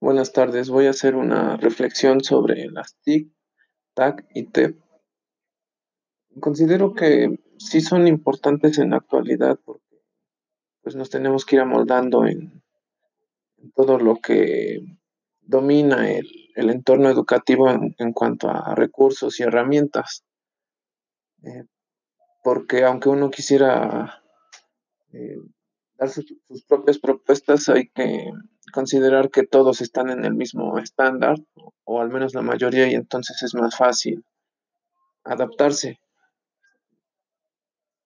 Buenas tardes, voy a hacer una reflexión sobre las TIC, TAC y TEP. Considero que sí son importantes en la actualidad porque pues, nos tenemos que ir amoldando en, todo lo que domina el, entorno educativo en, en, cuanto a recursos y herramientas. Eh, porque aunque uno quisiera eh, dar sus, propias propuestas, hay que considerar que todos están en el mismo estándar, o, al menos la mayoría, y entonces es más fácil adaptarse.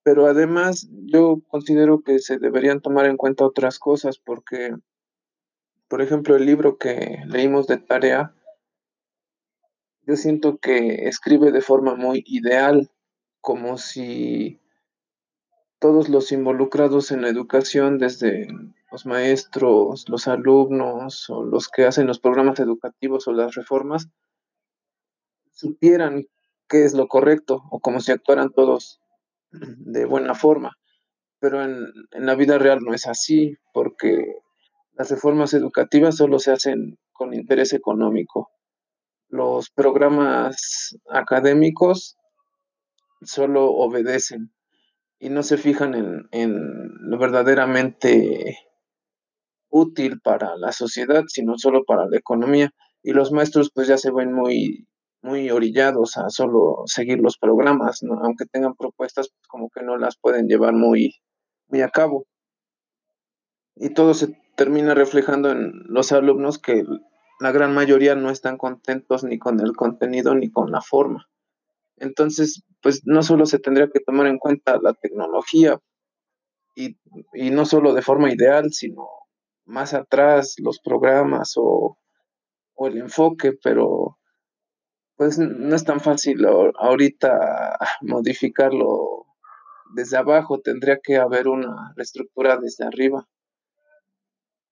Pero además yo considero que se deberían tomar en cuenta otras cosas porque, por ejemplo, el libro que leímos de tarea, yo siento que escribe de forma muy ideal, como si todos los involucrados en la educación, desde los maestros, los alumnos o los que hacen los programas educativos o las reformas, supieran qué es lo correcto o como si actuaran todos de buena forma. Pero en, en, la vida real no es así, porque las reformas educativas solo se hacen con interés económico. Los programas académicos solo obedecen y no se fijan en, en lo verdaderamente útil para la sociedad, sino solo para la economía. Y los maestros pues ya se ven muy, muy orillados a solo seguir los programas, ¿no? aunque tengan propuestas, pues como que no las pueden llevar muy, muy a cabo. Y todo se termina reflejando en los alumnos que la gran mayoría no están contentos ni con el contenido ni con la forma. Entonces, pues no solo se tendría que tomar en cuenta la tecnología y, y no solo de forma ideal, sino más atrás los programas o, o el enfoque, pero pues no es tan fácil ahorita modificarlo desde abajo, tendría que haber una reestructura desde arriba.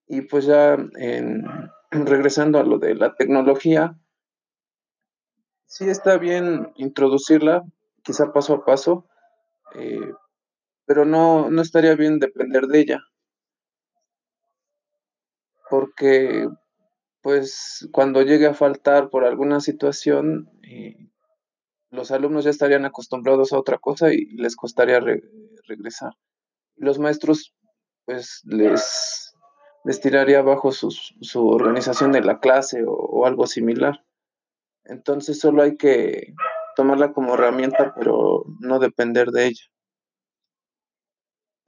Y pues ya en, regresando a lo de la tecnología, sí está bien introducirla, quizá paso a paso, eh, pero no, no estaría bien depender de ella. Porque pues cuando llegue a faltar por alguna situación, eh, los alumnos ya estarían acostumbrados a otra cosa y les costaría re regresar. Los maestros, pues les, les tiraría abajo sus, su organización de la clase o, o, algo similar. Entonces solo hay que tomarla como herramienta, pero no depender de ella.